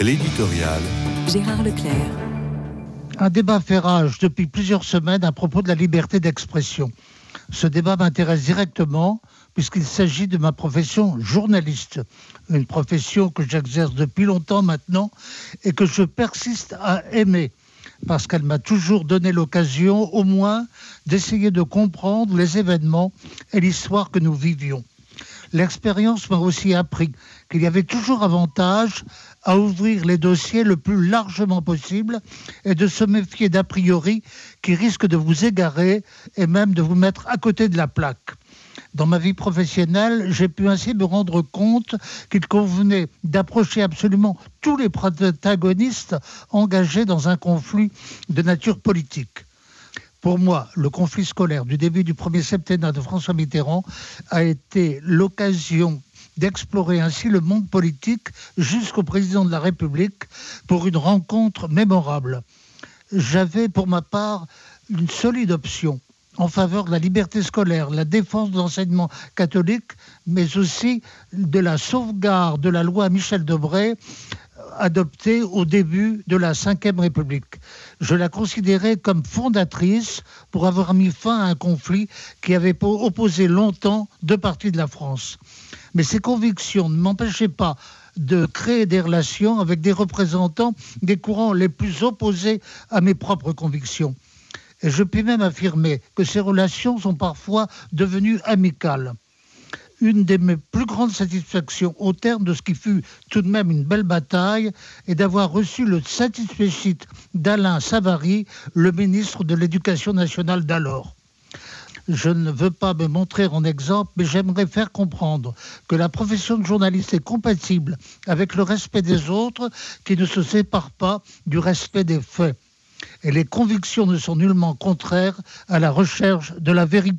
L'éditorial. Gérard Leclerc. Un débat fait rage depuis plusieurs semaines à propos de la liberté d'expression. Ce débat m'intéresse directement puisqu'il s'agit de ma profession journaliste, une profession que j'exerce depuis longtemps maintenant et que je persiste à aimer parce qu'elle m'a toujours donné l'occasion au moins d'essayer de comprendre les événements et l'histoire que nous vivions. L'expérience m'a aussi appris qu'il y avait toujours avantage à ouvrir les dossiers le plus largement possible et de se méfier d'a priori qui risquent de vous égarer et même de vous mettre à côté de la plaque. Dans ma vie professionnelle, j'ai pu ainsi me rendre compte qu'il convenait d'approcher absolument tous les protagonistes engagés dans un conflit de nature politique. Pour moi, le conflit scolaire du début du premier septennat de François Mitterrand a été l'occasion d'explorer ainsi le monde politique jusqu'au président de la République pour une rencontre mémorable. J'avais pour ma part une solide option en faveur de la liberté scolaire, la défense de l'enseignement catholique, mais aussi de la sauvegarde de la loi Michel Debré adoptée au début de la Ve République. Je la considérais comme fondatrice pour avoir mis fin à un conflit qui avait opposé longtemps deux parties de la France. Mais ces convictions ne m'empêchaient pas de créer des relations avec des représentants des courants les plus opposés à mes propres convictions. Et je puis même affirmer que ces relations sont parfois devenues amicales une de mes plus grandes satisfactions au terme de ce qui fut tout de même une belle bataille est d'avoir reçu le satisfait d'Alain Savary, le ministre de l'Éducation nationale d'alors. Je ne veux pas me montrer en exemple, mais j'aimerais faire comprendre que la profession de journaliste est compatible avec le respect des autres qui ne se sépare pas du respect des faits. Et les convictions ne sont nullement contraires à la recherche de la vérité.